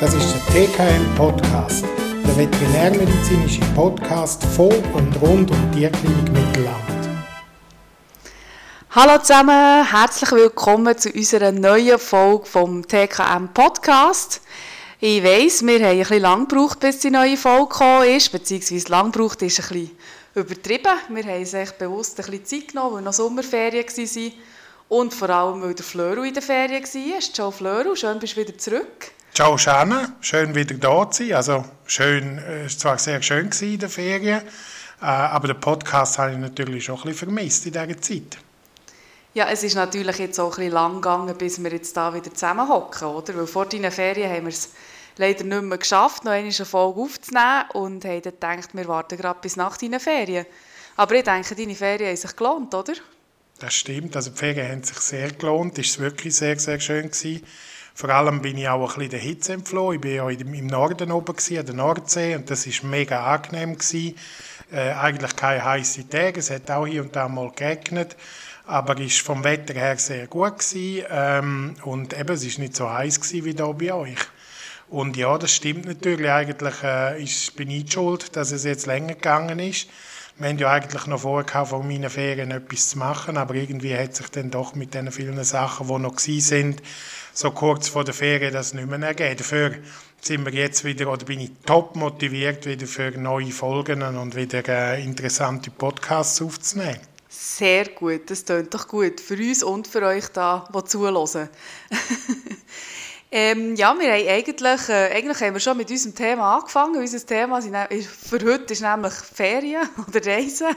Das ist der TKM Podcast, der veterinärmedizinische Podcast von und rund um die Tierklinik Mittelland. Hallo zusammen, herzlich willkommen zu unserer neuen Folge vom TKM Podcast. Ich weiss, wir haben bisschen lang gebraucht, bis die neue Folge gekommen ist, beziehungsweise lang gebraucht ist bisschen übertrieben. Wir haben uns bewusst ein bisschen Zeit genommen, weil noch Sommerferien waren und vor allem, weil der Flöru in der Ferien war. Ciao Flöru, schön bist du wieder zurück. Ciao Shanna, schön wieder da zu sein. Also schön, es war zwar sehr schön in der Ferien, äh, aber den Podcast habe ich natürlich schon ein bisschen vermisst in dieser Zeit. Ja, es ist natürlich jetzt auch ein bisschen lang gegangen, bis wir jetzt da wieder zusammenhocken, oder? Weil vor deinen Ferien haben wir es leider nicht mehr geschafft, noch eine Folge aufzunehmen und haben dann gedacht, wir warten gerade bis nach deinen Ferien. Aber ich denke, deine Ferien haben sich gelohnt, oder? Das stimmt, also die Ferien haben sich sehr gelohnt, es war wirklich sehr, sehr schön. Gewesen. Vor allem bin ich auch ein bisschen der Hitze entflohen. Ich war ja im Norden oben, an der Nordsee, und das war mega angenehm. Gewesen. Äh, eigentlich keine heißen Tage, es hat auch hier und da mal geregnet, aber es war vom Wetter her sehr gut. Gewesen. Ähm, und eben, es war nicht so heiß gewesen wie hier bei euch. Und ja, das stimmt natürlich. Eigentlich äh, ist, bin ich schuld, dass es jetzt länger gegangen ist. Wir haben ja eigentlich noch vorgehabt, von meinen Ferien etwas zu machen, aber irgendwie hat sich dann doch mit den vielen Sachen, die noch sind, so kurz vor der Ferien das nicht mehr ergeben. Dafür sind wir jetzt wieder, oder bin ich top motiviert, wieder für neue Folgen und wieder äh, interessante Podcasts aufzunehmen. Sehr gut, das klingt doch gut. Für uns und für euch da, die zuhören. Ähm, ja, wir haben eigentlich, äh, eigentlich haben wir schon mit unserem Thema angefangen. Unser Thema sind, für heute ist nämlich Ferien oder Reisen.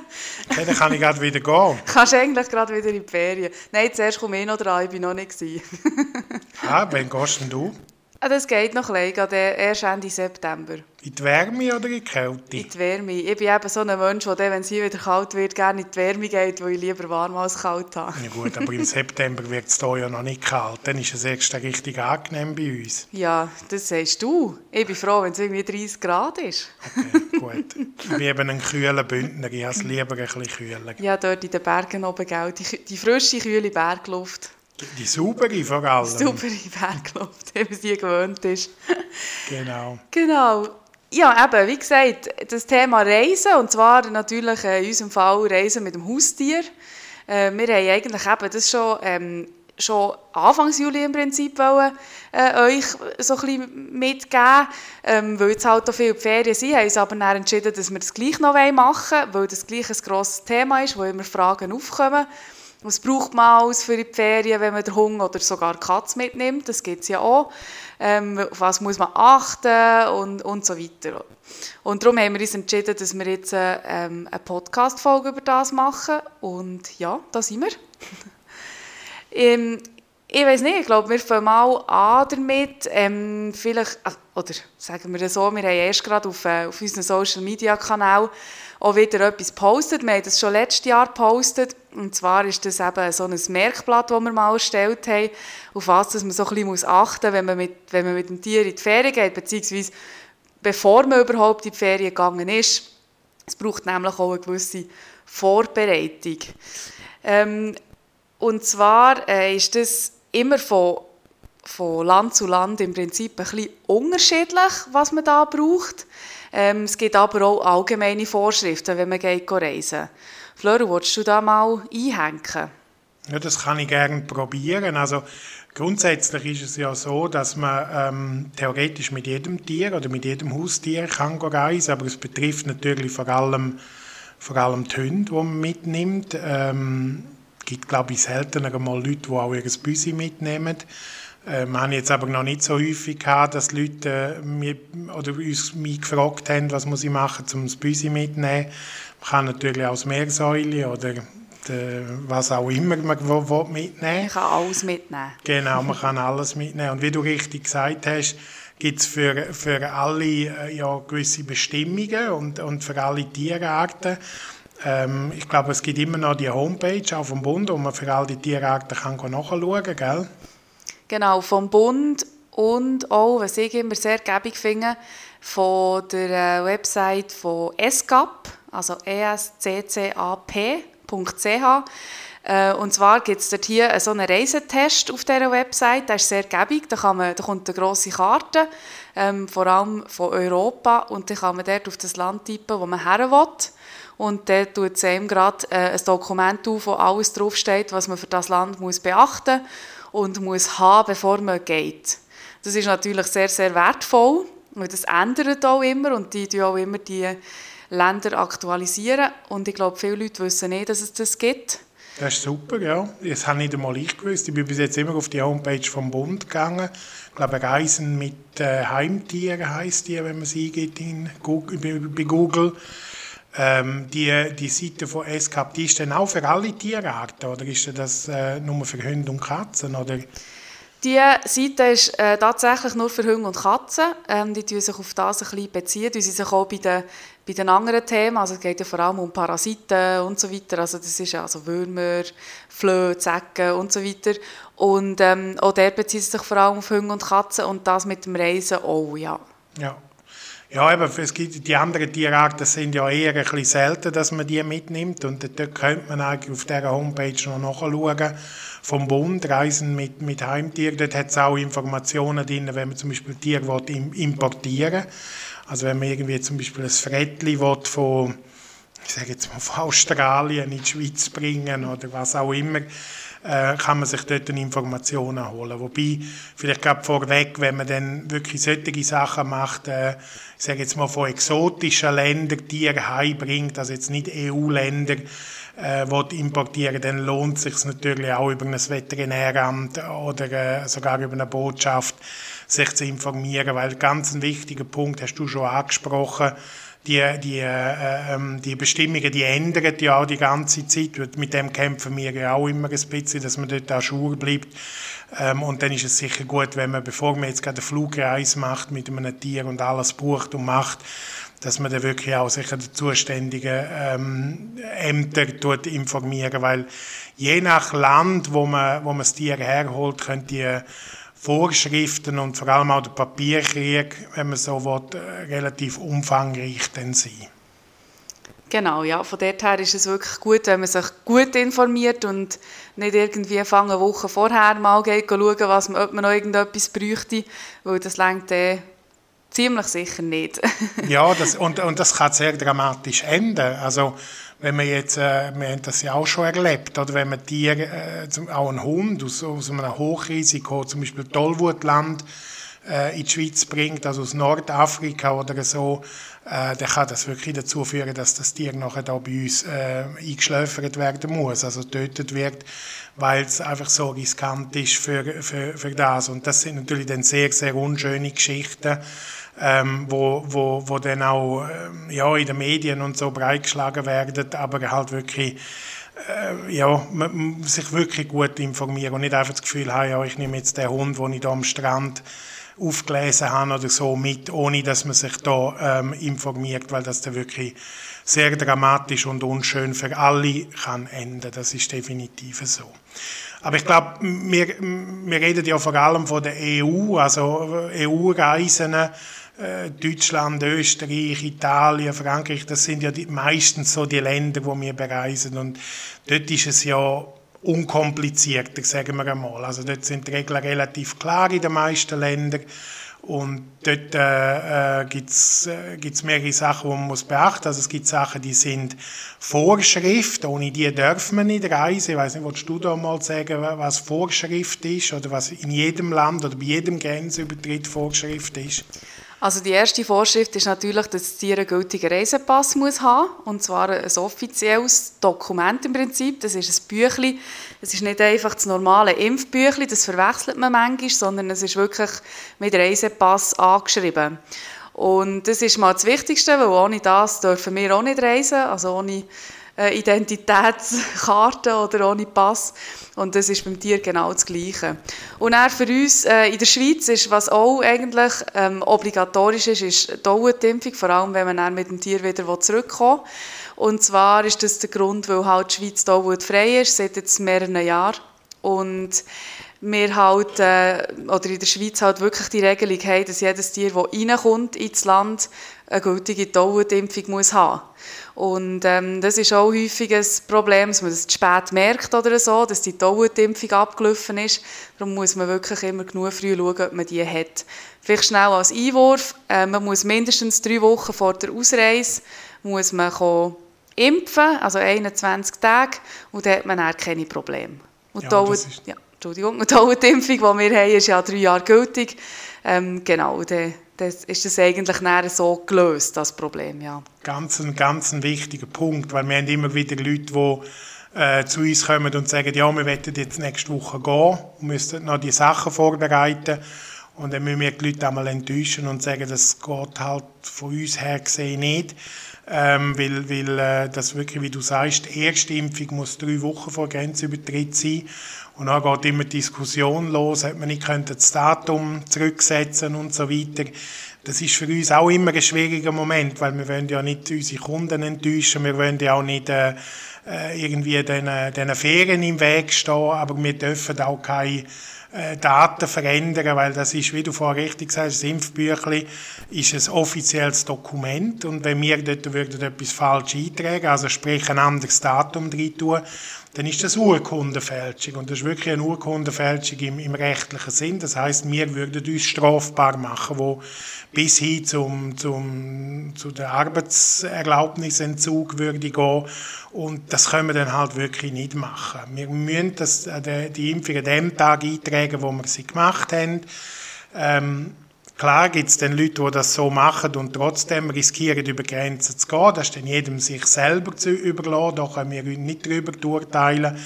Okay, dann kann ich gerade wieder gehen. Kannst eigentlich gerade wieder in die Ferien. Nein, zuerst komme ich noch dran, ich war noch nicht. ah, wann gehst denn du? Ah, das geht noch ein bisschen, erst Ende September. In die Wärme oder in die Kälte? In die Wärme. Ich bin eben so ein Mensch, der, wenn es hier wieder kalt wird, gerne in die Wärme geht, weil ich lieber warm als kalt habe. Ja gut, aber im September wird es hier ja noch nicht kalt. Dann ist es extra richtig angenehm bei uns. Ja, das sagst du. Ich bin froh, wenn es irgendwie 30 Grad ist. Okay, gut. Ich bin eben ein kühler Bündner. Ich habe es lieber ein bisschen kühler. Ja, dort in den Bergen oben, gell? Die, die frische, kühle Bergluft. Die saubere vor allem. Die saubere Bergluft, wie man sie gewöhnt ist. Genau. Genau. Ja, eben, wie gesagt, das Thema Reisen, und zwar natürlich in unserem Fall Reisen mit dem Haustier. Äh, wir haben eigentlich eben das schon, ähm, schon Anfang Juli im Prinzip wollen, äh, euch so ein bisschen mitgeben, ähm, weil jetzt halt auch viele Ferien sind, haben uns aber dann entschieden, dass wir das gleich noch machen wollen, weil das gleich ein grosses Thema ist, wo immer Fragen aufkommen. Was braucht man alles für die Ferien, wenn man den Hund oder sogar die Katze mitnimmt? Das gibt es ja auch. Ähm, auf was muss man achten und, und so weiter. Und darum haben wir uns entschieden, dass wir jetzt ähm, eine Podcast-Folge über das machen. Und ja, da sind wir. ähm, ich weiß nicht, ich glaube, wir fangen mal an damit. Ähm, vielleicht, oder sagen wir das so, wir haben erst gerade auf, äh, auf unserem Social-Media-Kanal auch wieder etwas gepostet. Wir haben das schon letztes Jahr gepostet. Und zwar ist das eben so ein Merkblatt, das wir mal erstellt haben, auf was man so ein bisschen achten muss, wenn man, mit, wenn man mit dem Tier in die Ferien geht, beziehungsweise bevor man überhaupt in die Ferien gegangen ist. Es braucht nämlich auch eine gewisse Vorbereitung. Ähm, und zwar äh, ist das immer von, von Land zu Land im Prinzip ein bisschen unterschiedlich, was man da braucht. Ähm, es gibt aber auch allgemeine Vorschriften, wenn man geht reisen Flora, willst du da mal einhängen? Ja, das kann ich gerne probieren. Also grundsätzlich ist es ja so, dass man ähm, theoretisch mit jedem Tier oder mit jedem Haustier kann reisen, aber es betrifft natürlich vor allem vor allem die Hunde, die man mitnimmt. Ähm, es gibt, glaube ich, seltener mal Leute, die auch ihr Büsi mitnehmen. Äh, wir haben jetzt aber noch nicht so häufig gehabt, dass Leute äh, mir, oder uns mich gefragt haben, was muss ich machen, um das Büsi mitzunehmen. Man kann natürlich auch das Meersäule oder de, was auch immer man will mitnehmen. Man kann alles mitnehmen. Genau, man kann alles mitnehmen. Und wie du richtig gesagt hast, gibt es für, für alle äh, ja, gewisse Bestimmungen und, und für alle Tierarten. Ähm, ich glaube, es gibt immer noch die Homepage auch vom Bund, wo man für all die Tierarten kann nachschauen kann, Genau, vom Bund und auch, was ich immer sehr gäbig finde, von der äh, Website von ESCAP, also esccap.ch. Äh, und zwar gibt es dort hier so einen Reisetest auf dieser Website, der ist sehr gäbig, da, kann man, da kommt eine grosse Karte, ähm, vor allem von Europa, und dann kann man dort auf das Land tippen, wo man her will. Und dann tut es einem gerade äh, ein Dokument auf, wo alles draufsteht, was man für das Land muss beachten und muss haben, bevor man geht. Das ist natürlich sehr, sehr wertvoll, weil das ändert auch immer und die auch immer die Länder aktualisieren. Und ich glaube, viele Leute wissen nicht, dass es das gibt. Das ist super, ja. Das habe nicht einmal ich gewusst. Ich bin bis jetzt immer auf die Homepage vom Bund gegangen. Ich glaube, Reisen mit äh, Heimtieren heisst die, wenn man sie eingibt in Google, bei Google. Ähm, die, die Seite von SCAP, die ist dann auch für alle Tierarten oder ist das äh, nur für Hunde und Katzen? Oder? Die Seite ist äh, tatsächlich nur für Hunde und Katzen. Ähm, die beziehen sich auf das ein bisschen. Beziehen. Die sich auch bei den, bei den anderen Themen, also es geht ja vor allem um Parasiten und so weiter, also das ist ja also Würmer, Flöhe, Zecken und so weiter. Und ähm, auch der bezieht sich vor allem auf Hunde und Katzen und das mit dem Reisen auch, ja. Ja. Ja, eben, es gibt die anderen Tierarten sind ja eher ein bisschen selten, dass man die mitnimmt. Und dort könnte man eigentlich auf dieser Homepage noch nachschauen. Vom Bund, Reisen mit, mit Heimtieren. Dort hat es auch Informationen drin, wenn man zum Beispiel Tiere importieren will. Also wenn man irgendwie zum Beispiel ein Frettli von, ich sage jetzt mal, von Australien in die Schweiz bringen oder was auch immer, äh, kann man sich dort Informationen holen. Wobei, vielleicht gerade vorweg, wenn man dann wirklich solche Sachen macht, äh, ich sage jetzt mal von exotischen Ländern Tiere heimbringt, also jetzt nicht EU-Länder, äh, importieren dann lohnt es sich natürlich auch über ein Veterinäramt oder äh, sogar über eine Botschaft sich zu informieren, weil ganz ein wichtiger Punkt hast du schon angesprochen, die, die, äh, ähm, die Bestimmungen, die ändern ja auch die ganze Zeit. Mit dem kämpfen wir ja auch immer ein bisschen, dass man dort auch Schuhe bleibt. Ähm, und dann ist es sicher gut, wenn man, bevor man jetzt gerade eine Flugreise macht mit einem Tier und alles bucht und macht, dass man dann wirklich auch sicher die zuständigen ähm, Ämter tut informieren, weil je nach Land, wo man, wo man das Tier herholt, können die Vorschriften und vor allem auch der Papierkrieg, wenn man so will, äh, relativ umfangreich dann sein. Genau, ja. Von dort her ist es wirklich gut, wenn man sich gut informiert und nicht irgendwie fangen Wochen vorher mal geht, schauen, was man, ob man noch irgendetwas bräuchte, weil das längt äh, ziemlich sicher nicht. ja, das, und, und das kann sehr dramatisch enden. Also wenn man jetzt, äh, wir haben das ja auch schon erlebt, oder wenn man Tiere, äh, auch einen Hund aus, aus einem Hochrisiko, zum Beispiel Tollwutland, äh, in die Schweiz bringt, also aus Nordafrika oder so, äh, dann kann das wirklich dazu führen, dass das Tier nachher da bei uns äh, eingeschläfert werden muss, also getötet wird, weil es einfach so riskant ist für, für, für das. Und das sind natürlich dann sehr, sehr unschöne Geschichten, ähm, wo, wo, wo dann auch ähm, ja, in den Medien und so breitgeschlagen werden, aber halt wirklich äh, ja, man sich wirklich gut informieren und nicht einfach das Gefühl haben, ja, ich nehme jetzt den Hund, den ich da am Strand aufgelesen habe oder so mit, ohne dass man sich da ähm, informiert, weil das dann wirklich sehr dramatisch und unschön für alle kann enden. Das ist definitiv so. Aber ich glaube, wir, wir reden ja vor allem von der EU, also äh, Deutschland, Österreich, Italien, Frankreich, das sind ja die, meistens so die Länder, wo wir bereisen. Und dort ist es ja unkomplizierter, sagen wir einmal. Also dort sind die Regeln relativ klar in den meisten Ländern. Und dort äh, äh gibt es äh, mehrere Sachen, die man muss beachten. Also es gibt Sachen, die sind Vorschrift, ohne die darf man nicht reisen. Ich weiß nicht, willst du da mal sagen, was Vorschrift ist oder was in jedem Land oder bei jedem Grenzübertritt Vorschrift ist? Also die erste Vorschrift ist natürlich, dass das Tier einen gültigen Reisepass muss haben und zwar ein offizielles Dokument im Prinzip. Das ist ein Büchlein. Es ist nicht einfach das normale Impfbüchlein, das verwechselt man manchmal, sondern es ist wirklich mit Reisepass angeschrieben. Und das ist mal das Wichtigste, weil ohne das dürfen wir auch nicht reisen, also ohne äh, Identitätskarte oder ohne Pass. Und das ist beim Tier genau das Gleiche. Und auch für uns äh, in der Schweiz ist, was auch eigentlich ähm, obligatorisch ist, ist die Dauerimpfung, vor allem wenn man dann mit dem Tier wieder zurückkommen will. Und zwar ist das der Grund, weil halt die Schweiz frei ist, seit jetzt mehreren Jahren. Und wir halt, äh, oder in der Schweiz halt wirklich die Regelung haben, dass jedes Tier, das reinkommt ins Land, eine gültige Tollwutimpfung muss haben. Und ähm, das ist auch häufig ein Problem, dass man das zu spät merkt oder so, dass die Tollwutimpfung abgelaufen ist. Darum muss man wirklich immer genug früh schauen, ob man die hat. Vielleicht schnell als Einwurf, äh, man muss mindestens drei Wochen vor der Ausreise muss man impfen, also 21 Tage, und dann hat man dann keine Probleme. Und ja, die, ja, Entschuldigung, die Impfung, die wir haben, ist ja drei Jahre gültig. Ähm, genau, dann, dann ist das eigentlich näher so gelöst, das Problem, ja. Ganz ein, ganz ein wichtiger Punkt, weil wir haben immer wieder Leute, die äh, zu uns kommen und sagen, ja, wir wollen jetzt nächste Woche gehen und müssen noch die Sachen vorbereiten. Und dann müssen wir die Leute einmal enttäuschen und sagen, das geht halt von uns her gesehen nicht ähm, weil, weil äh, das wirklich, wie du sagst, die erste Impfung muss drei Wochen vor Grenzübertritt sein und dann geht immer Diskussion los, ob man nicht könnte das Datum zurücksetzen und so weiter. Das ist für uns auch immer ein schwieriger Moment, weil wir wollen ja nicht unsere Kunden enttäuschen, wir wollen ja auch nicht äh, äh irgendwie den, den Ferien im Weg stehen, aber wir dürfen auch keine äh, Daten verändern, weil das ist, wie du vorher richtig sagst, das Impfbüchlein ist ein offizielles Dokument und wenn wir dort würden etwas falsch eintragen, also sprich ein anderes Datum drin tun, dann ist das Urkundenfälschung. Und das ist wirklich eine Urkundenfälschung im, im rechtlichen Sinn. Das heißt, wir würden uns strafbar machen, wo bis hin zum, zum, zu der Arbeitserlaubnisentzug würde gehen. Und das können wir dann halt wirklich nicht machen. Wir müssen das, äh, die Impfung an dem Tag eintragen, wo wir sie gemacht haben. Ähm, Klar gibt es dann Leute, die das so machen und trotzdem riskieren, über Grenzen zu gehen. Das ist dann jedem sich selber zu überlassen. Da können wir nicht darüber urteilen.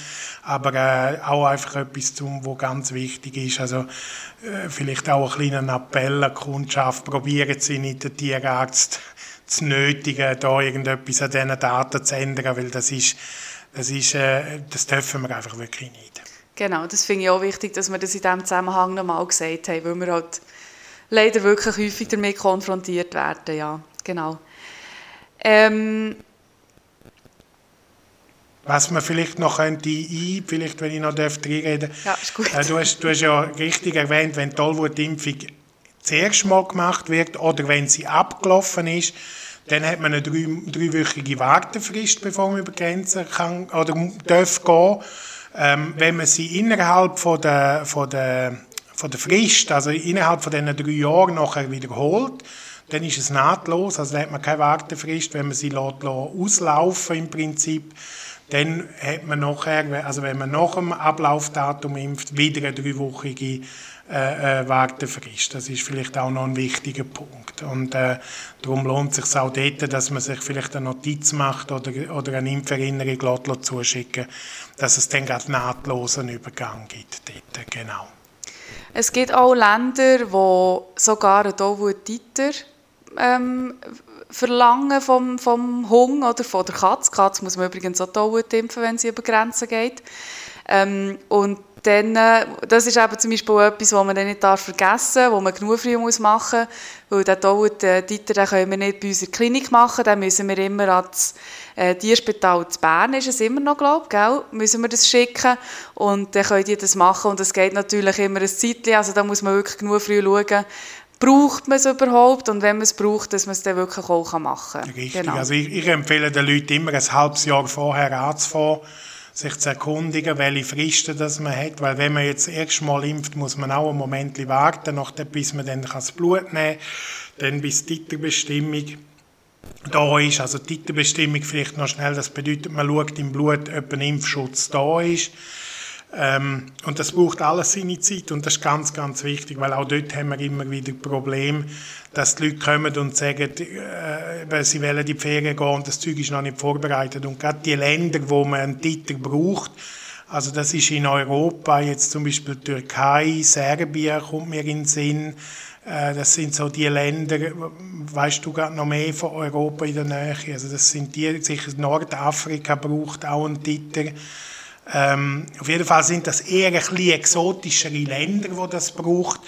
Aber äh, auch einfach etwas, zum, was ganz wichtig ist. Also äh, vielleicht auch ein kleiner Appell an die Kundschaft. Probieren Sie nicht den Tierarzt zu nötigen, da irgendetwas an diesen Daten zu ändern, weil das ist, das ist, äh, das dürfen wir einfach wirklich nicht. Genau, das finde ich auch wichtig, dass wir das in diesem Zusammenhang nochmal gesagt haben, weil wir halt leider wirklich häufig damit konfrontiert werden. Ja, genau. Ähm, was man vielleicht noch könnte ein, vielleicht wenn ich noch reinreden Ja, ist gut. Äh, du, hast, du hast ja richtig erwähnt, wenn die Tollwutimpfung zuerst mal gemacht wird oder wenn sie abgelaufen ist, dann hat man eine drei, dreiwöchige Wartefrist, bevor man über Grenzen kann oder darf gehen. Ähm, wenn man sie innerhalb von der, von der von der Frist, also innerhalb von diesen drei Jahren nachher wiederholt, dann ist es nahtlos, also dann hat man keine Wartefrist, wenn man sie lässt, auslaufen im Prinzip, dann hat man nachher, also wenn man nach dem Ablaufdatum impft, wieder eine dreiwöchige äh, äh, Wartefrist. Das ist vielleicht auch noch ein wichtiger Punkt. Und äh, darum lohnt es sich auch dort, dass man sich vielleicht eine Notiz macht oder, oder eine Impferinnerung zuschicken dass es dann gerade nahtlosen Übergang gibt. Dort. Genau. Es gibt auch Länder, wo sogar einen Tollwut-Titer ähm, verlangen vom, vom Hund oder von der Katze. Die Katze muss man übrigens auch Tollwut impfen, wenn sie über Grenzen geht. Ähm, und dann, äh, das ist eben zum Beispiel etwas, was man dann nicht vergessen darf, was man genug früh muss machen muss, weil den den können wir nicht bei unserer Klinik machen, dann müssen wir immer ans äh, Tierspital zu Bern ist es immer noch, glaube ich, müssen wir das schicken? Und dann können die das machen. Und das geht natürlich immer ein Zeitchen, also da muss man wirklich genug früh schauen, braucht man es überhaupt? Und wenn man es braucht, dass man es dann wirklich auch machen kann. Richtig, genau. also ich, ich, empfehle den Leuten immer ein halbes Jahr vorher anzufangen, sich zu erkundigen, welche Fristen das man hat, weil wenn man jetzt erst mal impft, muss man auch einen Moment warten, nachdem, bis man dann das Blut nehmen kann, dann bis die Titerbestimmung da ist. Also die Titerbestimmung vielleicht noch schnell, das bedeutet, man schaut im Blut, ob ein Impfschutz da ist. Ähm, und das braucht alles seine Zeit und das ist ganz, ganz wichtig, weil auch dort haben wir immer wieder Probleme, dass die Leute kommen und sagen, äh, sie wollen in die Ferien gehen und das Zeug ist noch nicht vorbereitet. Und gerade die Länder, wo man einen Titel braucht, also das ist in Europa, jetzt zum Beispiel Türkei, Serbien kommt mir in den Sinn, das sind so die Länder, weißt du gerade noch mehr von Europa in der Nähe. Also das sind die, sicher Nordafrika braucht auch einen Titel. Ähm, auf jeden Fall sind das eher ein bisschen exotischere Länder, wo das braucht.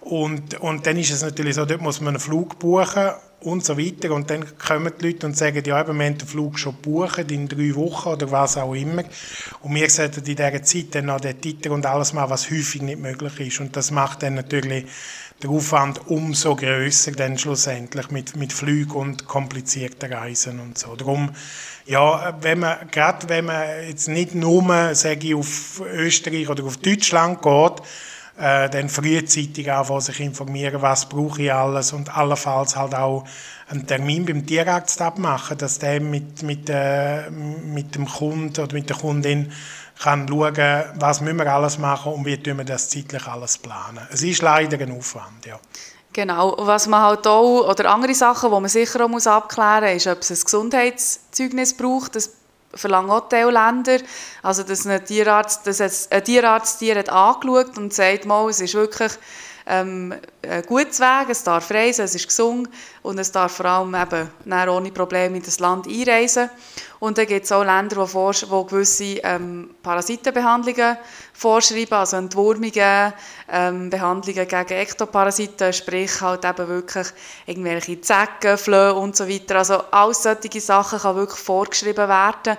Und, und dann ist es natürlich so, dort muss man einen Flug buchen und so weiter. Und dann kommen die Leute und sagen, ja, eben, wir haben den Flug schon gebucht, in drei Wochen oder was auch immer. Und wir sollten in dieser Zeit dann noch den Titel und alles machen, was häufig nicht möglich ist. Und das macht dann natürlich der Aufwand umso größer dann schlussendlich mit, mit Flügen und komplizierten Reisen und so. Darum, ja, wenn man, gerade wenn man jetzt nicht nur, sage ich, auf Österreich oder auf Deutschland geht, äh, dann frühzeitig anfangen, sich informieren, was brauche ich alles und allenfalls halt auch einen Termin beim Tierarzt abmachen, dass der mit, mit, äh, mit dem Kunden oder mit der Kundin kann schauen, was müssen wir alles machen und wie tun wir das zeitlich alles planen. Es ist leider ein Aufwand, ja. Genau, was man halt auch, oder andere Sachen, die man sicher auch abklären muss, ist, ob es ein Gesundheitszeugnis braucht. Das verlangen auch Länder. Also, dass ein Tierarzt, dass ein Tierarzt Tier hat angeschaut und sagt, mal, es ist wirklich ähm, ein gutes Weg, es darf reisen, es ist gesund und es darf vor allem eben ohne Probleme in das Land einreisen. Und dann gibt es auch Länder, die, vor, die gewisse ähm, Parasitenbehandlungen vorschreiben, also Entwurmungen, ähm, Behandlungen gegen Ektoparasiten, sprich halt eben wirklich irgendwelche Zecken, Flöhe und so weiter. Also all solche Sachen kann wirklich vorgeschrieben werden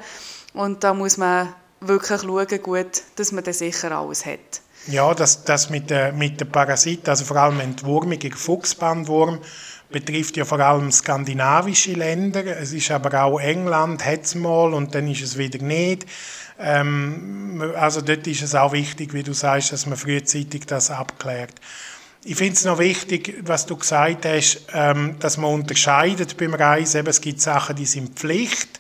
und da muss man wirklich schauen, gut, dass man dann sicher alles hat. Ja, das, das mit, der, mit den Parasiten, also vor allem Entwurmung gegen Fuchsbandwurm, betrifft ja vor allem skandinavische Länder. Es ist aber auch England, hat mal und dann ist es wieder nicht. Ähm, also dort ist es auch wichtig, wie du sagst, dass man frühzeitig das abklärt. Ich finde es noch wichtig, was du gesagt hast, ähm, dass man unterscheidet beim Reisen. Eben, es gibt Sachen, die sind Pflicht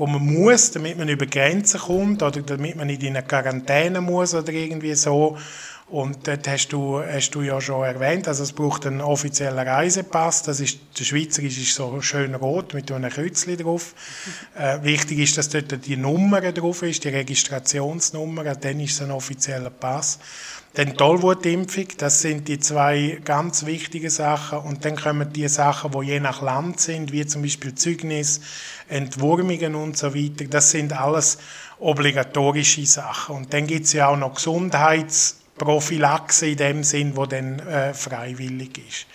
wo man muss, damit man über Grenzen kommt oder damit man nicht in eine Quarantäne muss oder irgendwie so. Und dort hast du, hast du ja schon erwähnt, also es braucht einen offiziellen Reisepass. Das ist, der schweizerische ist so schön rot mit einem Kreuzchen drauf. Äh, wichtig ist, dass dort die Nummer drauf ist, die Registrationsnummer, dann ist es ein offizieller Pass. Dann Tollwutimpfung, das sind die zwei ganz wichtigen Sachen. Und dann kommen die Sachen, die je nach Land sind, wie zum Beispiel Zeugnis, Entwurmungen und so weiter. Das sind alles obligatorische Sachen. Und dann gibt es ja auch noch Gesundheitsprophylaxe in dem Sinn, wo dann äh, freiwillig ist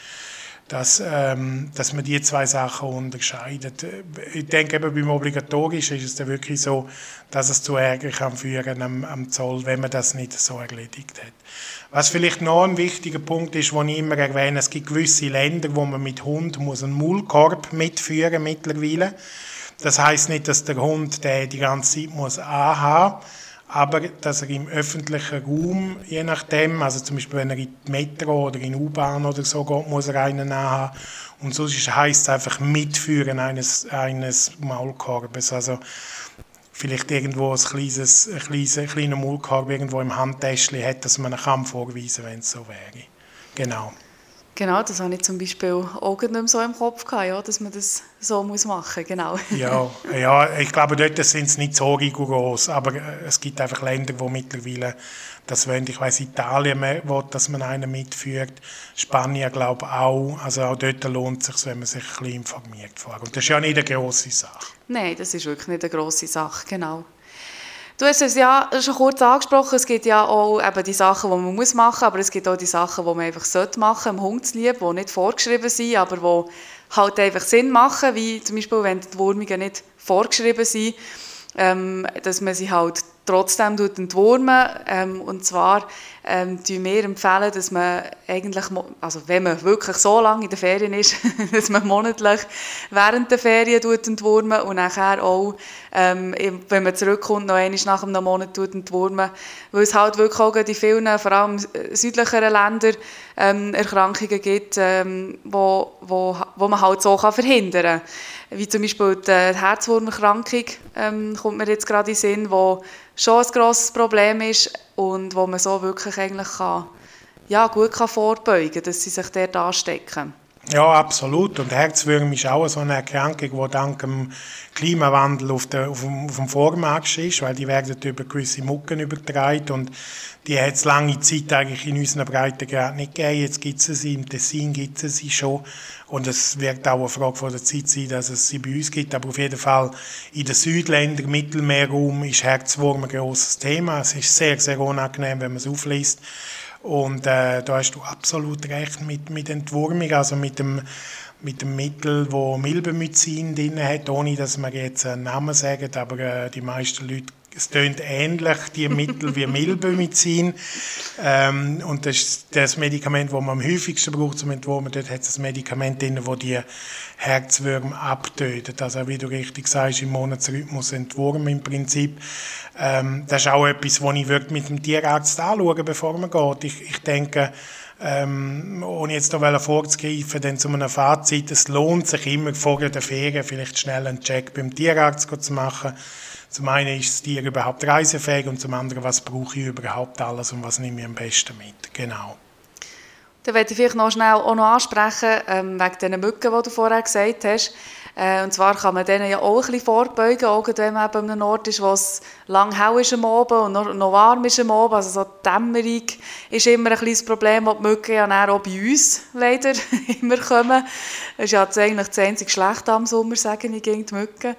dass, ähm, dass man die zwei Sachen unterscheidet. Ich denke, eben beim Obligatorischen ist es dann wirklich so, dass es zu Ärger kann führen am, am Zoll, wenn man das nicht so erledigt hat. Was vielleicht noch ein wichtiger Punkt ist, den ich immer erwähne, es gibt gewisse Länder, wo man mit Hund muss einen Mullkorb mitführen mittlerweile. Das heißt nicht, dass der Hund der die ganze Zeit muss anhaben aber dass er im öffentlichen Raum, je nachdem, also zum Beispiel wenn er in die Metro oder in U-Bahn oder so geht, muss er einen haben. Und sonst heisst es einfach Mitführen eines, eines Maulkorbes. Also vielleicht irgendwo ein kleines, ein kleines, ein kleiner Maulkorb irgendwo im Handtäschchen hat, dass man ihn kann vorweisen kann, wenn es so wäre. Genau. Genau, das habe ich zum Beispiel auch nicht mehr so im Kopf gehabt, ja, dass man das so muss machen muss, genau. ja, ja, ich glaube, dort sind es nicht so rigoros, aber äh, es gibt einfach Länder, wo mittlerweile das wollen. Ich weiß Italien will, dass man einen mitführt, Spanien glaube auch, also auch dort lohnt es sich, wenn man sich ein bisschen informiert. Und das ist ja nicht eine grosse Sache. Nein, das ist wirklich nicht eine grosse Sache, genau. Du hast es ja schon kurz angesprochen, es gibt ja auch eben die Sachen, die man muss machen muss, aber es gibt auch die Sachen, die man einfach sollte machen, dem Hund zu lieben, die nicht vorgeschrieben sind, aber die halt einfach Sinn machen, wie zum Beispiel, wenn die Wurmungen nicht vorgeschrieben sind, ähm, dass man sie halt trotzdem entwurmen ähm, und zwar ähm, wir empfehlen, dass man eigentlich, also wenn man wirklich so lange in der Ferien ist, dass man monatlich während der Ferien entwurmen und nachher auch, ähm, wenn man zurückkommt, noch einmal nach einem Monat entwurmen, weil es halt wirklich auch in vielen, vor allem südlicheren Ländern, ähm, Erkrankungen gibt, ähm, wo, wo, wo man halt so kann verhindern kann. Wie zum Beispiel die Herzwurmerkrankung ähm, kommt mir jetzt gerade in den Sinn, wo schon ein grosses Problem ist und wo man so wirklich eigentlich kann, ja, gut kann vorbeugen kann, dass sie sich dort anstecken. Ja, absolut. Und Herzwürm ist auch so eine Erkrankung, die dank dem Klimawandel auf, der, auf, dem, auf dem Vormarsch ist, weil die werden über gewisse Mucken übertragen und die hat es lange Zeit eigentlich in unseren Breitengraden nicht gegeben. Jetzt gibt es sie, im Tessin gibt es sie schon und es wird auch eine Frage von der Zeit sein, dass es sie bei uns gibt, aber auf jeden Fall in den Südländern, Mittelmeerraum ist Herzwurm ein grosses Thema. Es ist sehr, sehr unangenehm, wenn man es aufliest Und äh, da hast du absolut recht mit, mit Entwurmung, also mit dem, mit dem Mittel, wo Milbenmycin drin hat, ohne dass wir jetzt einen Namen sagen, aber äh, die meisten Leute es tönt ähnlich, die Mittel wie Milbemycin. Ähm, und das ist das Medikament, das man am häufigsten braucht zum Entwurmen. Dort hat es ein Medikament drin, das die Herzwürmer abtötet. Also wie du richtig sagst, im Monatsrhythmus entwurmen im Prinzip. Ähm, das ist auch etwas, was ich wirklich mit dem Tierarzt anschaue, bevor man geht. Ich, ich denke, ähm, ohne jetzt noch vorzugreifen, denn zu einem Fazit, es lohnt sich immer vor der Ferien vielleicht schnell einen Check beim Tierarzt zu machen zum einen ist das Tier überhaupt reisefähig und zum anderen, was brauche ich überhaupt alles und was nehme ich am besten mit. Genau. Dann werde ich vielleicht noch schnell auch noch ansprechen, ähm, wegen diesen Mücken, die du vorher gesagt hast. Äh, und zwar kann man denen ja auch ein bisschen vorbeugen, auch wenn man an einem Ort ist, wo es lang hell ist am Abend und noch, noch warm ist am Abend. Also so die Dämmerung ist immer ein kleines Problem, das die Mücken ja auch bei uns leider immer kommen. Das ist ja eigentlich das einzige Schlechte am Sommer, sagen ich gegen die Mücken.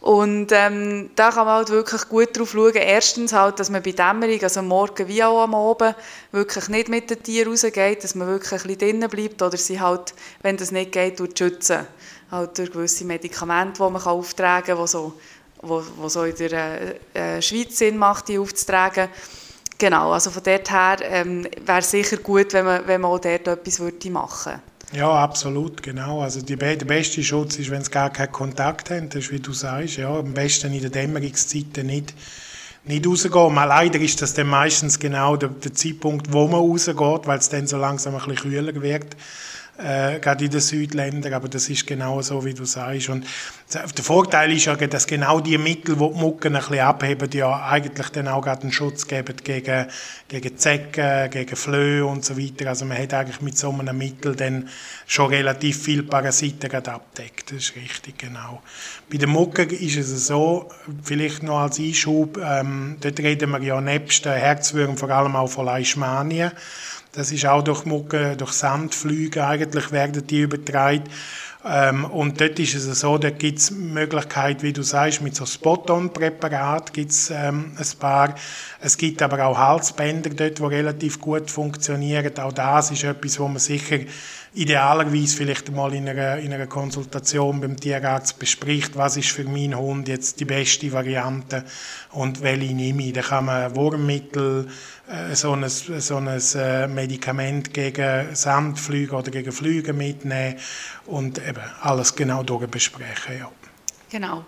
Und ähm, da kann man halt wirklich gut drauf schauen. Erstens halt, dass man bei Dämmerung, also Morgen wie auch am Abend, wirklich nicht mit den Tieren rausgeht, dass man wirklich ein bisschen drinnen bleibt oder sie halt, wenn das nicht geht, schützen. Halt durch gewisse Medikamente, die man auftragen kann, die so, wo, wo so in der äh, äh, Schweiz Sinn macht, die aufzutragen. Genau, also von dort her ähm, wäre es sicher gut, wenn man, wenn man auch dort etwas würde machen würde. Ja, absolut, genau. Also die, der beste Schutz ist, wenn sie gar keinen Kontakt haben. Das ist, wie du sagst, ja, am besten in den Dämmerungszeiten nicht, nicht rausgehen. Mal leider ist das dann meistens genau der, der Zeitpunkt, wo man rausgeht, weil es dann so langsam ein bisschen kühler wird äh, gerade in den Südländern, aber das ist genau so, wie du sagst. Und der Vorteil ist ja, dass genau die Mittel, die die Mucken ein bisschen abheben, ja eigentlich dann auch gerade einen Schutz geben gegen, gegen Zecken, gegen Flöhe und so weiter. Also man hat eigentlich mit so einem Mittel dann schon relativ viele Parasiten gerade abdeckt. Das ist richtig, genau. Bei den Mucken ist es so, vielleicht noch als Einschub, ähm, dort reden wir ja nebst den Herzwürmern vor allem auch von Leishmanien. Das ist auch durch Mucke, durch Sandflüge eigentlich werden die übertragen. Ähm, und dort ist es so, da gibt es Möglichkeit, wie du sagst, mit so Spot-on-Präparat gibt es ähm, ein paar. Es gibt aber auch Halsbänder dort, die relativ gut funktionieren. Auch das ist etwas, wo man sicher idealerweise vielleicht mal in einer, in einer Konsultation beim Tierarzt bespricht, was ist für meinen Hund jetzt die beste Variante und welche nehme ich. Da kann man Wurmmittel, so ein, so ein äh, Medikament gegen Sandflüge oder gegen Flüge mitnehmen und eben alles genau durchbesprechen. Ja. Genau.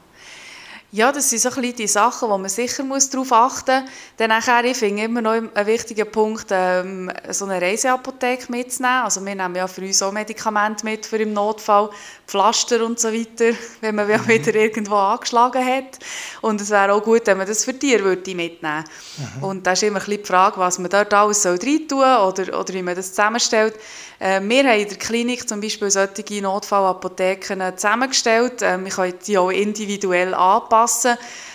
Ja, das sind so ein bisschen die Sachen, wo man sicher muss darauf achten muss. Dann nachher, ich finde immer noch ein wichtiger Punkt, ähm, so eine Reiseapotheke mitzunehmen. Also wir nehmen ja für uns auch Medikamente mit für im Notfall, Pflaster und so weiter, wenn man mhm. wieder irgendwo angeschlagen hat. Und es wäre auch gut, wenn man das für Tiere würde mitnehmen mhm. Und da ist immer ein bisschen die Frage, was man dort alles rein tun soll oder, oder wie man das zusammenstellt. Äh, wir haben in der Klinik zum Beispiel solche Notfallapotheken zusammengestellt. Äh, wir können die auch individuell anpassen.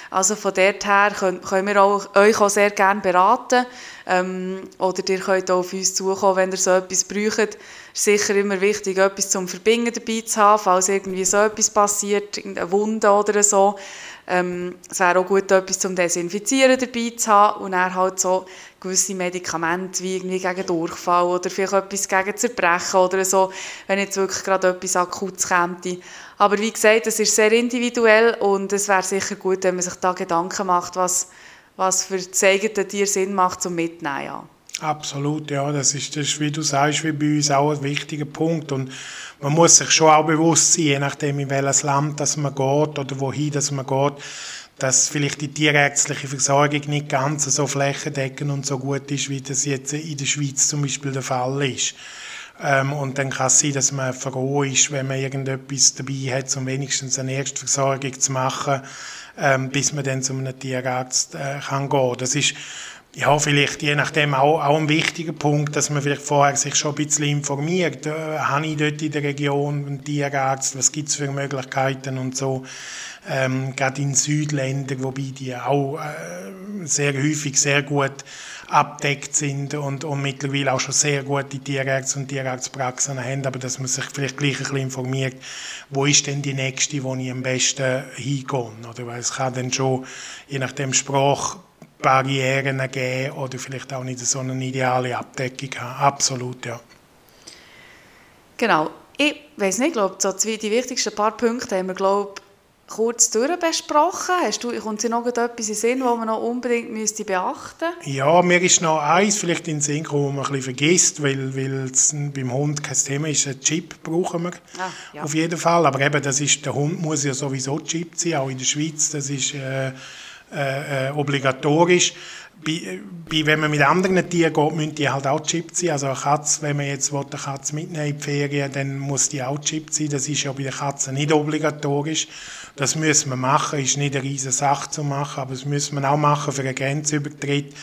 Also von dort her können, wir auch, euch auch sehr gerne beraten. Ähm, oder ihr könnt auch auf uns zukommen, wenn ihr so etwas braucht. Es ist sicher immer wichtig, etwas zum Verbinden dabei zu haben, falls irgendwie so etwas passiert, eine Wunde oder so. Ähm, es wäre auch gut, etwas zum Desinfizieren dabei zu haben und dann halt so gewisse Medikamente wie irgendwie gegen Durchfall oder vielleicht etwas gegen Zerbrechen oder so, wenn jetzt wirklich gerade etwas Akutes käme. Aber wie gesagt, es ist sehr individuell und es wäre sicher gut, wenn man sich da Gedanken macht, was, was für das eigene Tier Sinn macht zum Mitnehmen. Ja. Absolut, ja, das ist, das ist, wie du sagst, wie bei uns auch ein wichtiger Punkt und man muss sich schon auch bewusst sein, je nachdem in welches Land das man geht oder wohin das man geht, dass vielleicht die tierärztliche Versorgung nicht ganz so flächendeckend und so gut ist, wie das jetzt in der Schweiz zum Beispiel der Fall ist. Ähm, und dann kann es sein, dass man froh ist, wenn man irgendetwas dabei hat, um wenigstens eine Erstversorgung zu machen, ähm, bis man dann zu einem Tierarzt äh, kann gehen. Das ist ja, vielleicht je nachdem auch, auch ein wichtiger Punkt, dass man vielleicht vorher sich schon ein bisschen informiert. Äh, habe ich dort in der Region einen Tierarzt? Was gibt es für Möglichkeiten und so? Ähm, gerade in Südländern, wobei die auch äh, sehr häufig sehr gut abdeckt sind und, und mittlerweile auch schon sehr gute Tierärzte und Tierarztpraxen haben, aber dass man sich vielleicht gleich ein bisschen informiert, wo ist denn die nächste, wo ich am besten hingehe. Oder weil es kann dann schon, je nachdem Sprach Barrieren geben oder vielleicht auch nicht so eine ideale Abdeckung haben. Absolut, ja. Genau. Ich weiß nicht, glaube so die wichtigsten paar Punkte haben wir, glaube kurz durchbesprochen. Hast du, kommt dir noch etwas in Sinn, was man noch unbedingt müsste beachten müsste? Ja, mir ist noch eins vielleicht in den Sinn gekommen, was man ein bisschen vergisst, weil, weil es beim Hund kein Thema ist. Ein Chip brauchen wir ah, ja. auf jeden Fall. Aber eben, das ist, der Hund muss ja sowieso Chip sein, auch in der Schweiz. Das ist äh, äh, äh obligatorisch bei, bei, wenn man mit anderen Tieren geht, müssen die halt auch chippt sein. Also eine Katze, wenn man jetzt will, eine Katze mitnehmen in die Ferien, dann muss die auch chippt sein. Das ist ja bei den Katzen nicht obligatorisch. Das müssen wir machen. Ist nicht eine riesige Sache zu machen, aber das müssen wir auch machen für einen Grenzübertritt.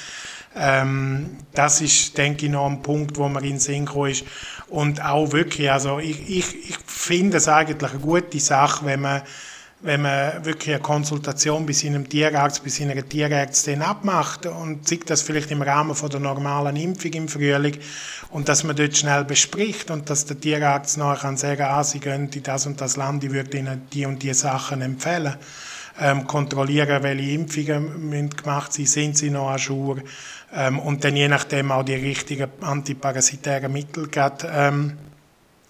Ähm, das ist, denke ich, noch ein Punkt, wo man in Synchro ist. Und auch wirklich, also ich, ich, ich finde es eigentlich eine gute Sache, wenn man wenn man wirklich eine Konsultation bei seinem Tierarzt, bei seiner Tierärztin abmacht und sieht das vielleicht im Rahmen von der normalen Impfung im Frühling und dass man dort schnell bespricht und dass der Tierarzt nachher kann sagen, ah, Sie gehen in das und das Land, ich würde Ihnen die und die Sachen empfehlen. Ähm, kontrollieren, welche Impfungen gemacht sind, sind sie noch an Jour ähm, und dann je nachdem auch die richtigen antiparasitären Mittel grad, ähm,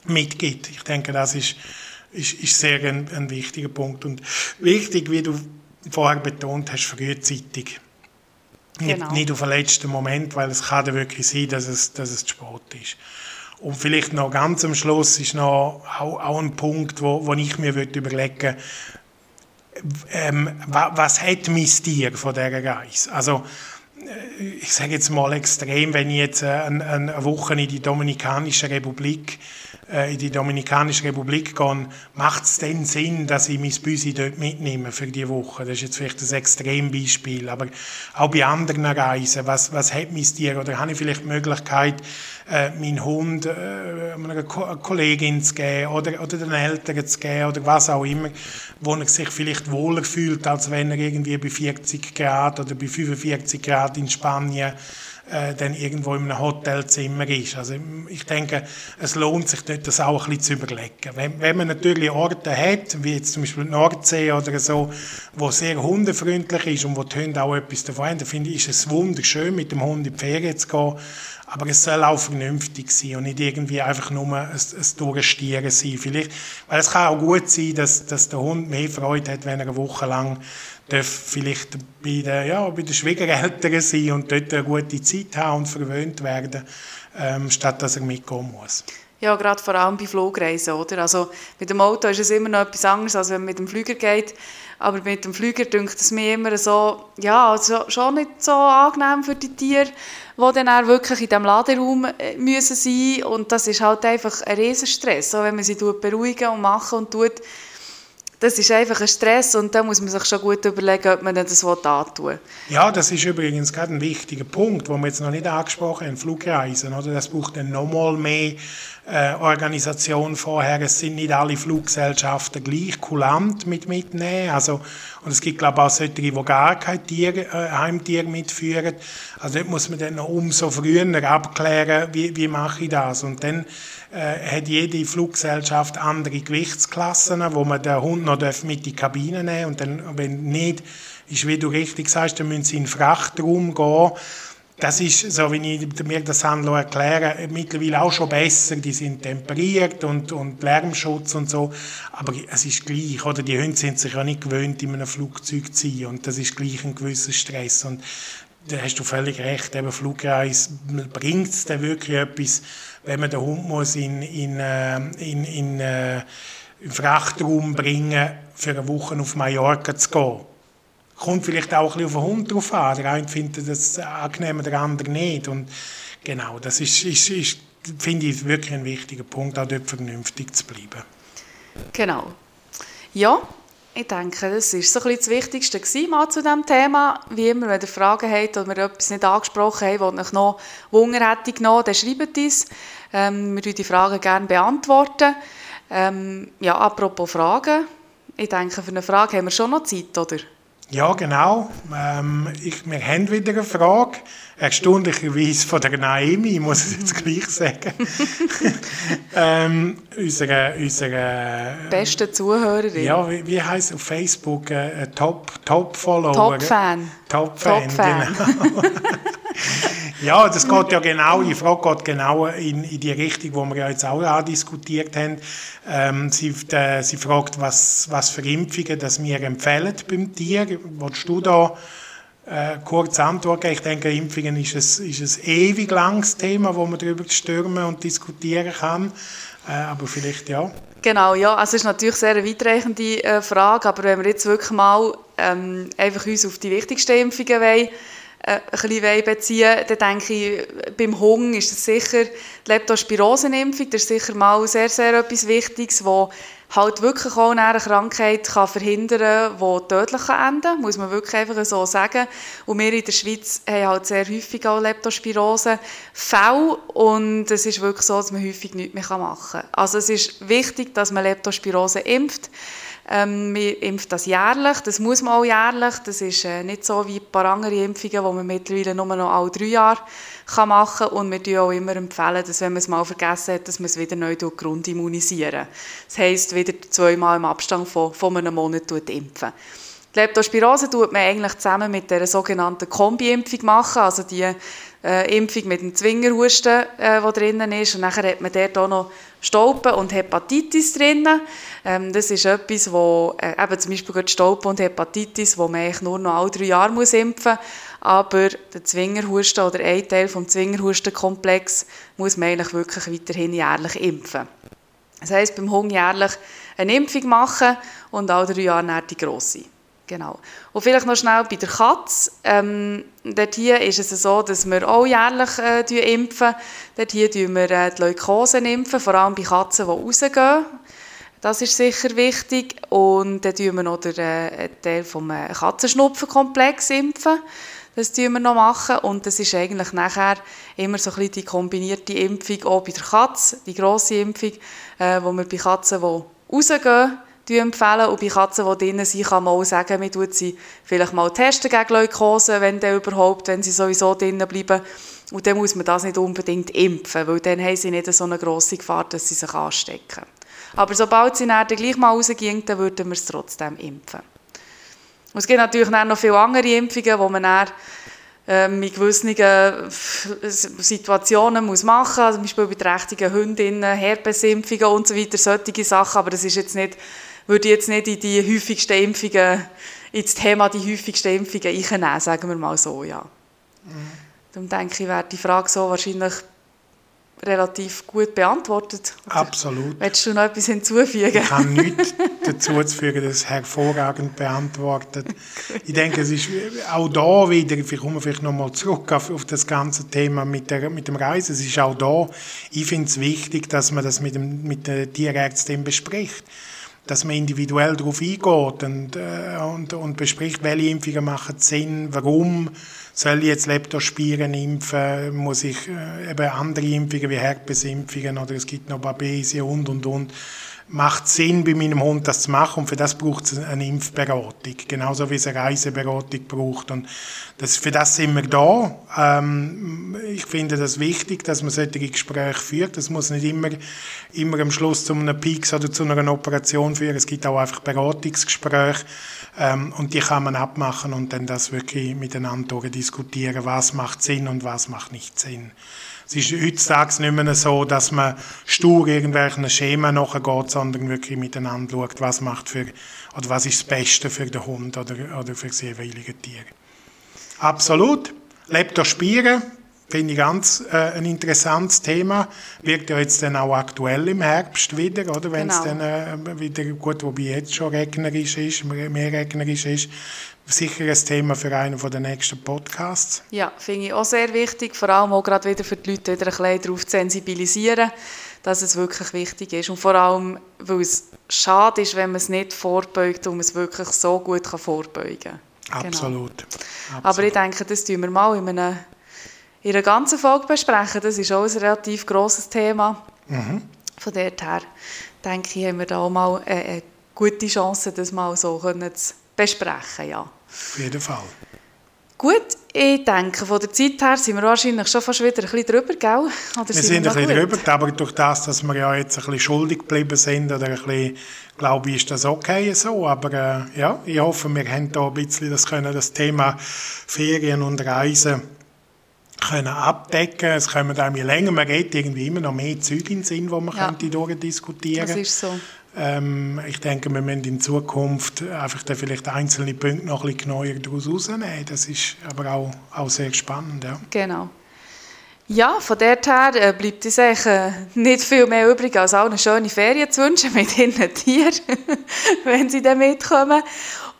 mitgibt. Ich denke, das ist ist, ist sehr ein, ein wichtiger Punkt. Und wichtig, wie du vorher betont hast, frühzeitig. Nicht, genau. nicht auf den letzten Moment, weil es kann ja wirklich sein, dass es, dass es Sport ist. Und vielleicht noch ganz am Schluss ist noch auch, auch ein Punkt, wo, wo ich mir überlegen würde, ähm, was hat mein Tier von dieser Reise? Also, äh, ich sage jetzt mal extrem, wenn ich jetzt eine, eine Woche in die Dominikanische Republik äh, in die Dominikanische Republik gehe, macht es dann Sinn, dass ich mein Büsi dort mitnehme für die Woche. Das ist jetzt vielleicht ein Extrembeispiel, aber auch bei anderen Reisen, was, was hat mein Tier? Oder habe ich vielleicht die Möglichkeit, äh, meinen Hund äh, einer Kollegin zu geben oder, oder den Eltern zu geben oder was auch immer, wo er sich vielleicht wohler fühlt, als wenn er irgendwie bei 40 Grad oder bei 45 Grad in Spanien äh, dann irgendwo in einem Hotelzimmer ist. Also ich denke, es lohnt sich dort das auch ein bisschen zu überlegen. Wenn, wenn man natürlich Orte hat, wie jetzt zum Beispiel Nordsee oder so, wo sehr hundefreundlich ist und wo die Hunde auch etwas davon haben, dann finde ich, ist es wunderschön, mit dem Hund in die Ferien zu gehen. Aber es soll auch vernünftig sein und nicht irgendwie einfach nur ein, ein Durchstieren sein. Vielleicht, weil es kann auch gut sein, dass, dass der Hund mehr Freude hat, wenn er eine Woche lang darf vielleicht bei den, ja, bei den Schwiegereltern sein und dort eine gute Zeit haben und verwöhnt werden, ähm, statt dass er mitgehen muss. Ja, gerade vor allem bei Flugreisen, oder? Also mit dem Auto ist es immer noch etwas anderes, als wenn man mit dem Flüger geht. Aber mit dem Flüger dünkt es mir immer so, ja, also schon nicht so angenehm für die Tiere, die dann auch wirklich in diesem Laderaum äh, müssen sein Und das ist halt einfach ein Riesenstress, so, wenn man sie beruhigen und machen und tut das ist einfach ein Stress und da muss man sich schon gut überlegen, ob man das antun will. Ja, das ist übrigens gerade ein wichtiger Punkt, den wir jetzt noch nicht angesprochen haben, Flugreisen. Oder? Das braucht dann nochmal mehr äh, Organisation vorher. Es sind nicht alle Fluggesellschaften gleich kulant mit mitnehmen. Also, und es gibt, glaube ich, auch solche, die gar kein Tier, äh, Heimtier mitführen. Also dort muss man dann noch umso früher abklären, wie, wie mache ich das. Und dann äh, hat jede Fluggesellschaft andere Gewichtsklassen, wo man den Hund noch mit in die Kabine nehmen und dann, wenn nicht, ist, wie du richtig sagst, dann müssen sie in den Frachtraum gehen. Das ist, so wie ich mir das erkläre, mittlerweile auch schon besser. Die sind temperiert und, und Lärmschutz und so. Aber es ist gleich, oder? Die Hunde sind sich ja nicht gewöhnt, in einem Flugzeug zu sein. Und das ist gleich ein gewisser Stress. Und da hast du völlig recht. Eben Flugreise bringt es dann wirklich etwas, wenn man den Hund muss in, in, äh, in, in, äh, in Frachtraum bringen für eine Woche auf Mallorca zu gehen. Kommt vielleicht auch ein bisschen auf den Hund drauf an. Der eine findet das angenehm, der andere nicht. Und genau, das ist, ist, ist finde ich wirklich ein wichtiger Punkt, auch dort vernünftig zu bleiben. Genau. Ja, ich denke, das war so das Wichtigste mal zu diesem Thema. Wie immer, wenn ihr Fragen habt oder wir etwas nicht angesprochen haben, das euch noch Wunder hätte genommen, dann schreibt uns. Ähm, wir beantworten die Fragen gerne. beantworten. Ähm, ja, apropos Fragen. Ich denke, für eine Frage haben wir schon noch Zeit, oder? Ja, genau. Ähm, ich, wir haben wieder eine Frage. Erstaunlicherweise von der Naomi, ich muss es jetzt gleich sagen. ähm, unsere, unsere beste Zuhörerin. Ja, wie, wie heißt auf Facebook? Äh, Top, Top Follower. Top Fan. Top Fan, Top genau. ja, das geht ja genau, die Frage geht genau in, in die Richtung, wo wir ja jetzt auch diskutiert haben. Ähm, sie, äh, sie fragt, was, was für Impfungen das wir empfehlen beim Tier. Wolltest du da äh, kurz antworten? Ich denke, Impfungen ist ein, ist ein ewig langes Thema, wo man darüber stürmen und diskutieren kann. Äh, aber vielleicht ja. Genau, ja, also es ist natürlich sehr eine weitreichende äh, Frage, aber wenn wir jetzt wirklich mal ähm, einfach uns auf die wichtigsten Impfungen wollen, äh, ein beziehen dann denke ich, beim Hunger ist es sicher die Leptospirosenimpfung, das ist sicher mal sehr, sehr etwas Wichtiges, wo halt wirklich auch eine Krankheit kann verhindern kann, die tödlich enden kann, muss man wirklich einfach so sagen. Und wir in der Schweiz haben halt sehr häufig auch Leptospirose-Fälle und es ist wirklich so, dass man häufig nichts mehr machen kann. Also es ist wichtig, dass man Leptospirose impft. Ähm, man impft das jährlich, das muss man auch jährlich. Das ist äh, nicht so wie ein paar andere Impfungen, die man mittlerweile nur noch alle drei Jahre kann machen. Und wir empfehlen auch immer, empfehlen, dass wenn man es mal vergessen hat, dass man es wieder neu grundimmunisieren Das heisst, wieder zweimal im Abstand von, von einem Monat impfen. Die Leptospirose tut man eigentlich zusammen mit der sogenannten Kombi-Impfung machen, also die äh, Impfung mit dem Zwingerhusten, äh, wo drinnen ist. Und dann hat man dort auch noch Staupen und Hepatitis drinnen. Ähm, das ist etwas, wo äh, eben zum Beispiel Staupen und Hepatitis, wo man eigentlich nur noch alle drei Jahre muss impfen muss. Aber der Zwingerhusten oder ein Teil vom Zwingerhustenkomplex muss man eigentlich wirklich weiterhin jährlich impfen. Das heisst, beim Hund jährlich eine Impfung machen und alle drei Jahre die grosse. Genau. Und vielleicht noch schnell bei der Katze. Ähm, dort hier ist es so, dass wir auch jährlich äh, impfen. Dort hier impfen wir äh, die Leukosen impfen, vor allem bei Katzen, die rausgehen. Das ist sicher wichtig. Und dann impfen wir noch den äh, Teil vom äh, Katzenschnupfenkomplex. Das tun wir noch machen. Und das ist eigentlich nachher immer so ein bisschen die kombinierte Impfung auch bei der Katze, die grosse Impfung, äh, wo wir bei Katzen, die rausgehen, empfehlen. Und bei Katzen, die drinnen sind, kann man auch sagen, man tut sie vielleicht mal testen gegen Leukose, wenn der überhaupt, wenn sie sowieso drinnen bleiben. Und dann muss man das nicht unbedingt impfen, weil dann haben sie nicht so eine grosse Gefahr, dass sie sich anstecken. Aber sobald sie dann gleich mal rausgehen, dann würden wir es trotzdem impfen. Und es gibt natürlich noch viele andere Impfungen, die man dann ähm, in gewissen äh, Situationen muss machen muss, also zum Beispiel bei trächtigen Hündinnen, Herpesimpfungen und so weiter, solche Sachen, aber das ist jetzt nicht würde jetzt nicht in die häufigsten Impfungen, ins Thema die häufigsten Impfungen einnehmen, sagen wir mal so, ja. Mhm. Darum denke ich, wäre die Frage so wahrscheinlich relativ gut beantwortet. Oder Absolut. Willst du noch etwas hinzufügen? Ich habe nichts dazu zu fügen, das ist hervorragend beantwortet. ich denke, es ist auch da wieder, ich komme vielleicht nochmal zurück auf, auf, das ganze Thema mit, der, mit dem Reisen, es ist auch da, ich finde es wichtig, dass man das mit, dem, mit der Tierärztin bespricht dass man individuell darauf eingeht und, äh, und, und bespricht, welche Impfungen machen Sinn, warum soll ich jetzt Leptospiren impfen, muss ich äh, eben andere Impfungen wie Herpesimpfungen oder es gibt noch Babesia und und und. Macht Sinn, bei meinem Hund das zu machen? Und für das braucht es eine Impfberatung, genauso wie es eine Reiseberatung braucht. Und das, für das sind wir da. Ähm, ich finde das wichtig, dass man solche Gespräche führt. Das muss nicht immer, immer am Schluss zu einem Peaks oder zu einer Operation führen. Es gibt auch einfach Beratungsgespräche ähm, und die kann man abmachen und dann das wirklich miteinander diskutieren, was macht Sinn und was macht nicht Sinn. Es ist heutzutage nicht mehr so, dass man stur irgendwelchen Schemen nachgeht, sondern wirklich miteinander schaut, was macht für, oder was ist das Beste für den Hund oder, oder für das jeweilige Tier. Absolut. Leptospiren, finde ich ganz äh, ein interessantes Thema. Wird ja jetzt dann auch aktuell im Herbst wieder, oder? Wenn es genau. dann äh, wieder, gut, wobei jetzt schon regnerisch ist, mehr regnerisch ist, sicher ein Thema für einen der nächsten Podcasts. Ja, finde ich auch sehr wichtig, vor allem auch gerade wieder für die Leute wieder ein bisschen darauf zu sensibilisieren, dass es wirklich wichtig ist und vor allem, weil es schade ist, wenn man es nicht vorbeugt und man es wirklich so gut kann vorbeugen kann. Absolut. Genau. Absolut. Aber ich denke, das tun wir mal in, einer, in einer ganzen Folge besprechen. Das ist auch ein relativ grosses Thema. Mhm. Von dort her denke ich, haben wir da auch mal eine, gute Chance, das mal so zu besprechen, ja. Auf jeden Fall. Gut, ich denke, von der Zeit her sind wir wahrscheinlich schon fast wieder ein bisschen drüber, gell? Oder wir sind, ein bisschen drüber, aber durch das, dass wir ja jetzt ein bisschen schuldig geblieben sind, oder ein bisschen, glaube ich, ist das okay so. Aber äh, ja, ich hoffe, wir haben da ein bisschen das, können, das Thema Ferien und Reisen können abdecken. Es kommen auch je länger man geht, irgendwie immer noch mehr Zeug in den Sinn, die man ja. könnte durchdiskutieren könnte. Das ist so. Ähm, ich denke, wir müssen in Zukunft einfach da vielleicht einzelne Punkte noch ein bisschen genauer daraus rausnehmen. Das ist aber auch, auch sehr spannend. Ja. Genau. Ja, von der her äh, bleibt uns äh, nicht viel mehr übrig, als auch eine schöne Ferien zu wünschen mit ihren Tieren, wenn sie dann mitkommen.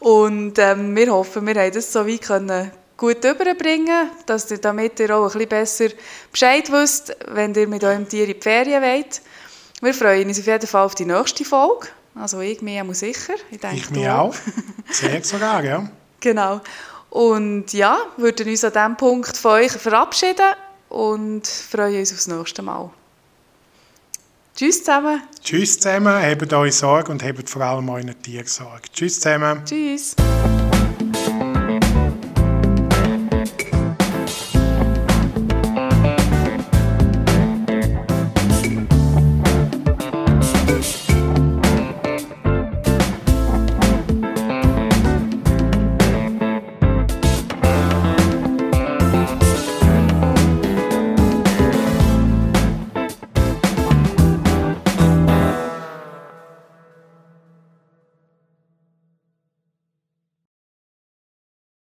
Und ähm, wir hoffen, wir haben das so weit können gut überbringen, dass ihr damit ihr auch ein bisschen besser Bescheid wisst, wenn ihr mit eurem Tier in die Ferien wollt. Wir freuen uns auf jeden Fall auf die nächste Folge. Also ich mich auch sicher. Ich, denke, ich mich auch. Sehr sogar, ja. Genau. Und ja, würden uns an diesem Punkt von euch verabschieden und freuen uns aufs nächste Mal. Tschüss zusammen. Tschüss zusammen, habt euch Sorge und habt vor allem euren Tieren Sorge. Tschüss zusammen. Tschüss.